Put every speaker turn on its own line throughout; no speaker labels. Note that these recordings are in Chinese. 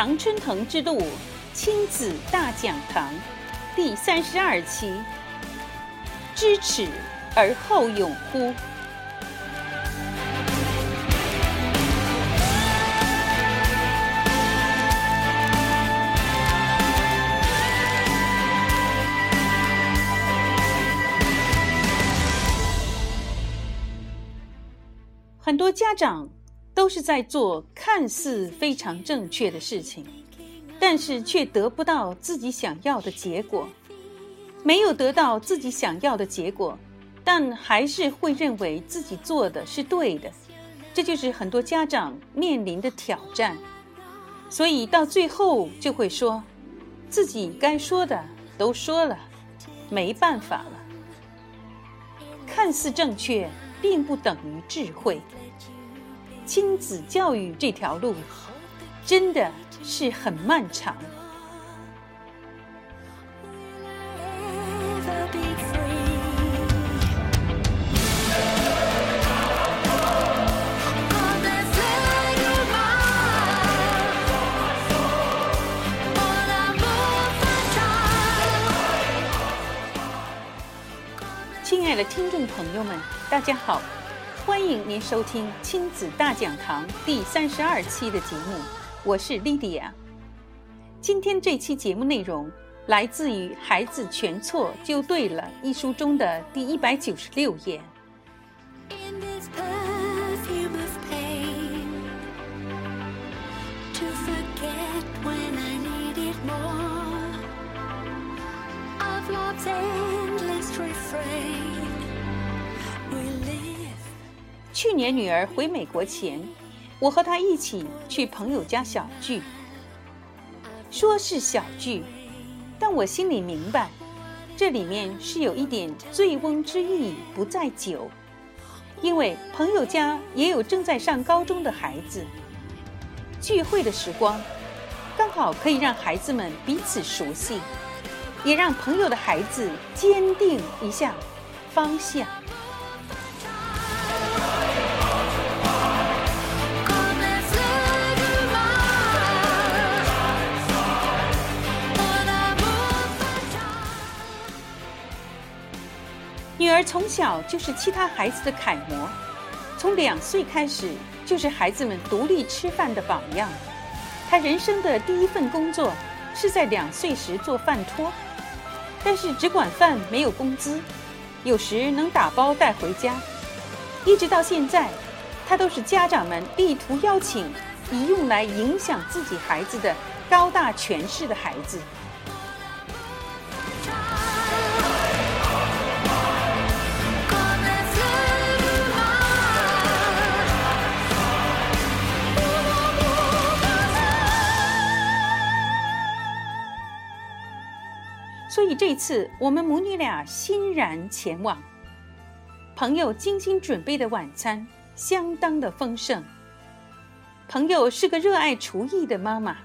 常春藤之路亲子大讲堂第三十二期：知耻而后勇乎？很多家长都是在做看似非常正确的事情，但是却得不到自己想要的结果。没有得到自己想要的结果，但还是会认为自己做的是对的。这就是很多家长面临的挑战。所以到最后就会说，自己该说的都说了，没办法了。看似正确。并不等于智慧。亲子教育这条路真的是很漫长。亲爱的听众朋友们，大家好，欢迎您收听亲子大讲堂第三十二期的节目，我是莉迪亚。今天这期节目内容来自于《孩子全错就对了》一书中的第一百九十六页。去年女儿回美国前，我和她一起去朋友家小聚。说是小聚，但我心里明白，这里面是有一点醉翁之意不在酒，因为朋友家也有正在上高中的孩子。聚会的时光，刚好可以让孩子们彼此熟悉，也让朋友的孩子坚定一下方向。女儿从小就是其他孩子的楷模，从两岁开始就是孩子们独立吃饭的榜样。他人生的第一份工作是在两岁时做饭托，但是只管饭没有工资，有时能打包带回家。一直到现在，他都是家长们力图邀请以用来影响自己孩子的高大权势的孩子。这次我们母女俩欣然前往。朋友精心准备的晚餐相当的丰盛。朋友是个热爱厨艺的妈妈，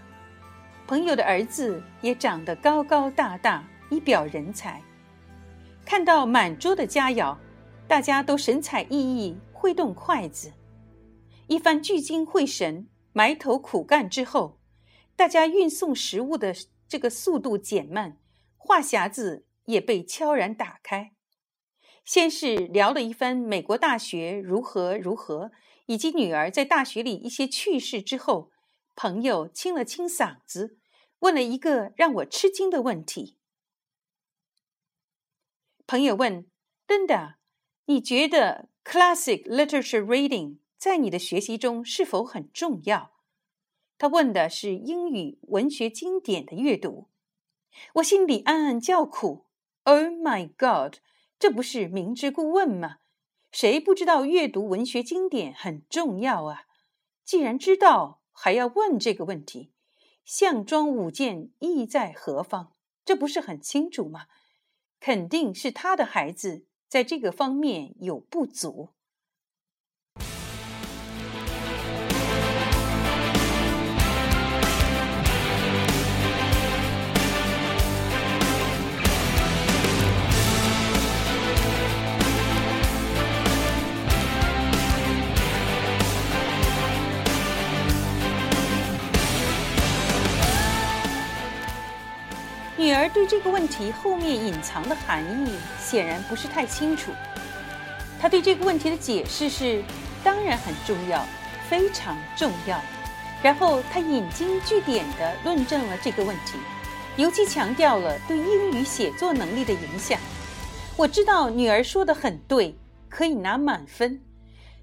朋友的儿子也长得高高大大，一表人才。看到满桌的佳肴，大家都神采奕奕，挥动筷子。一番聚精会神、埋头苦干之后，大家运送食物的这个速度减慢。话匣子也被悄然打开，先是聊了一番美国大学如何如何，以及女儿在大学里一些趣事之后，朋友清了清嗓子，问了一个让我吃惊的问题。朋友问：“Linda，你觉得 classic literature reading 在你的学习中是否很重要？”他问的是英语文学经典的阅读。我心里暗暗叫苦。Oh my God，这不是明知故问吗？谁不知道阅读文学经典很重要啊？既然知道，还要问这个问题，项庄舞剑意在何方？这不是很清楚吗？肯定是他的孩子在这个方面有不足。对这个问题后面隐藏的含义显然不是太清楚。他对这个问题的解释是：当然很重要，非常重要。然后他引经据典地论证了这个问题，尤其强调了对英语写作能力的影响。我知道女儿说的很对，可以拿满分。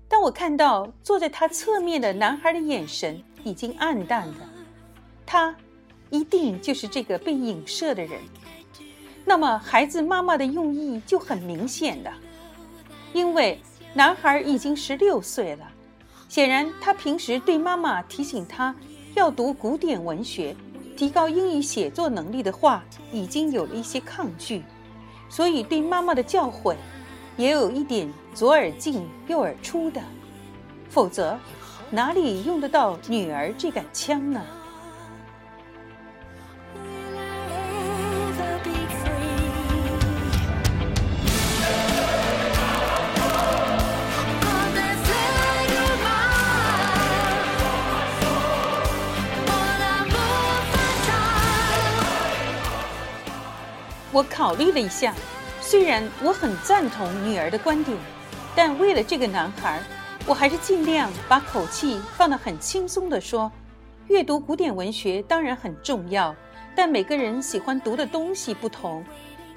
当我看到坐在他侧面的男孩的眼神已经暗淡了，他一定就是这个被影射的人。那么孩子妈妈的用意就很明显了，因为男孩已经十六岁了。显然，他平时对妈妈提醒他要读古典文学，提高英语写作能力的话，已经有了一些抗拒，所以对妈妈的教诲，也有一点左耳进右耳出的。否则，哪里用得到女儿这杆枪呢？我考虑了一下，虽然我很赞同女儿的观点，但为了这个男孩，我还是尽量把口气放得很轻松地说：阅读古典文学当然很重要，但每个人喜欢读的东西不同，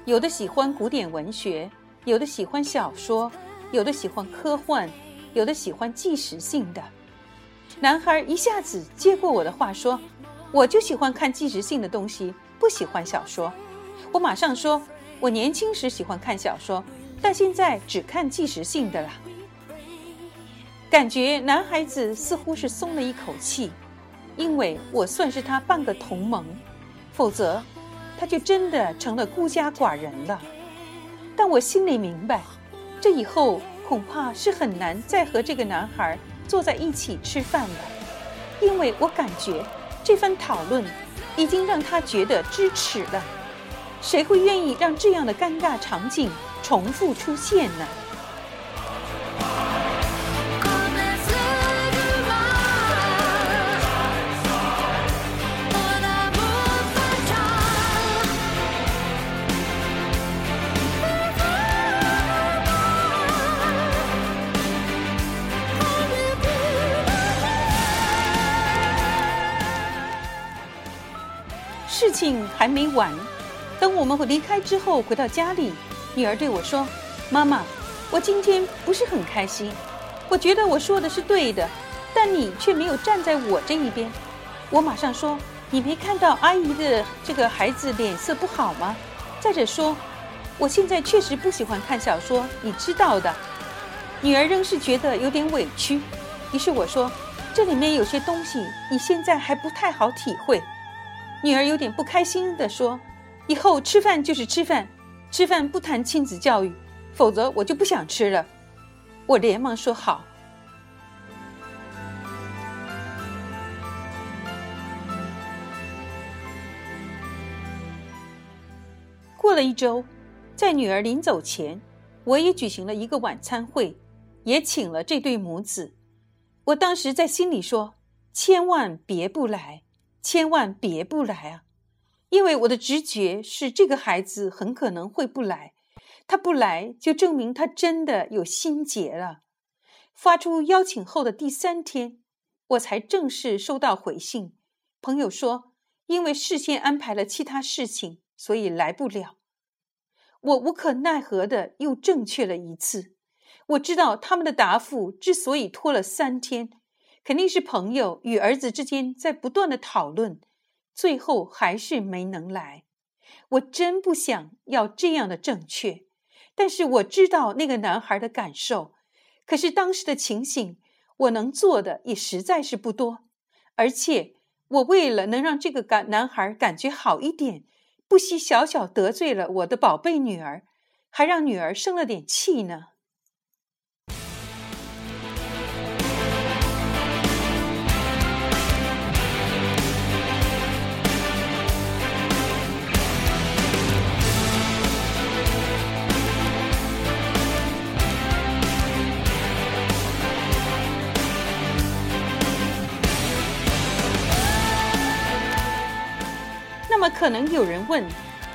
有的喜欢古典文学，有的喜欢小说，有的喜欢科幻，有的喜欢纪实性的。男孩一下子接过我的话说：“我就喜欢看纪实性的东西，不喜欢小说。”我马上说，我年轻时喜欢看小说，但现在只看纪实性的了。感觉男孩子似乎是松了一口气，因为我算是他半个同盟，否则他就真的成了孤家寡人了。但我心里明白，这以后恐怕是很难再和这个男孩坐在一起吃饭了，因为我感觉这番讨论已经让他觉得支持了。谁会愿意让这样的尴尬场景重复出现呢？事情还没完。等我们离开之后，回到家里，女儿对我说：“妈妈，我今天不是很开心。我觉得我说的是对的，但你却没有站在我这一边。”我马上说：“你没看到阿姨的这个孩子脸色不好吗？再者说，我现在确实不喜欢看小说，你知道的。”女儿仍是觉得有点委屈，于是我说：“这里面有些东西你现在还不太好体会。”女儿有点不开心地说。以后吃饭就是吃饭，吃饭不谈亲子教育，否则我就不想吃了。我连忙说好。过了一周，在女儿临走前，我也举行了一个晚餐会，也请了这对母子。我当时在心里说：千万别不来，千万别不来啊！因为我的直觉是这个孩子很可能会不来，他不来就证明他真的有心结了。发出邀请后的第三天，我才正式收到回信。朋友说，因为事先安排了其他事情，所以来不了。我无可奈何的又正确了一次。我知道他们的答复之所以拖了三天，肯定是朋友与儿子之间在不断的讨论。最后还是没能来，我真不想要这样的正确，但是我知道那个男孩的感受，可是当时的情形，我能做的也实在是不多，而且我为了能让这个感男孩感觉好一点，不惜小小得罪了我的宝贝女儿，还让女儿生了点气呢。可能有人问：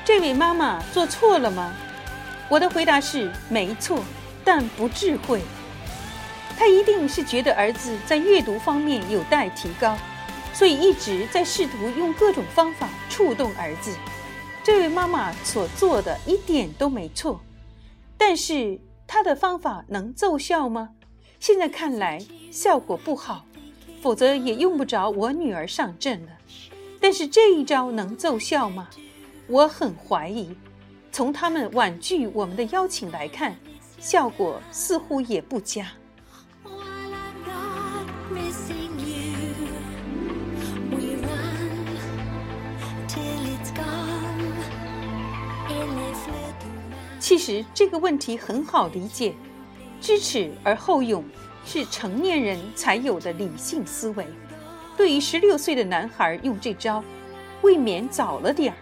这位妈妈做错了吗？我的回答是没错，但不智慧。她一定是觉得儿子在阅读方面有待提高，所以一直在试图用各种方法触动儿子。这位妈妈所做的一点都没错，但是她的方法能奏效吗？现在看来效果不好，否则也用不着我女儿上阵了。但是这一招能奏效吗？我很怀疑。从他们婉拒我们的邀请来看，效果似乎也不佳。其实这个问题很好理解，知耻而后勇是成年人才有的理性思维。对于十六岁的男孩用这招，未免早了点儿。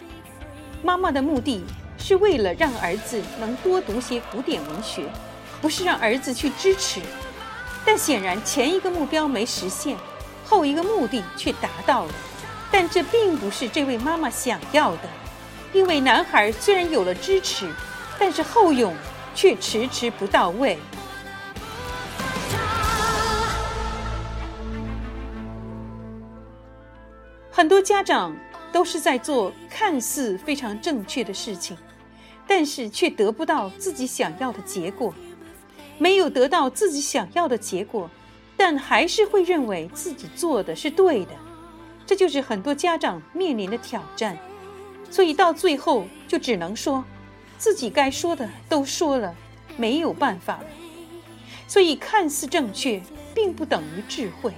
妈妈的目的是为了让儿子能多读些古典文学，不是让儿子去支持。但显然前一个目标没实现，后一个目的却达到了。但这并不是这位妈妈想要的，因为男孩虽然有了支持，但是后勇却迟迟不到位。很多家长都是在做看似非常正确的事情，但是却得不到自己想要的结果。没有得到自己想要的结果，但还是会认为自己做的是对的。这就是很多家长面临的挑战。所以到最后就只能说，自己该说的都说了，没有办法了。所以看似正确，并不等于智慧。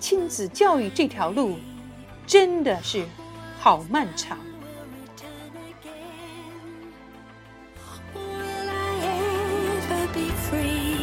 亲子教育这条路。真的是好漫长 will i ever be free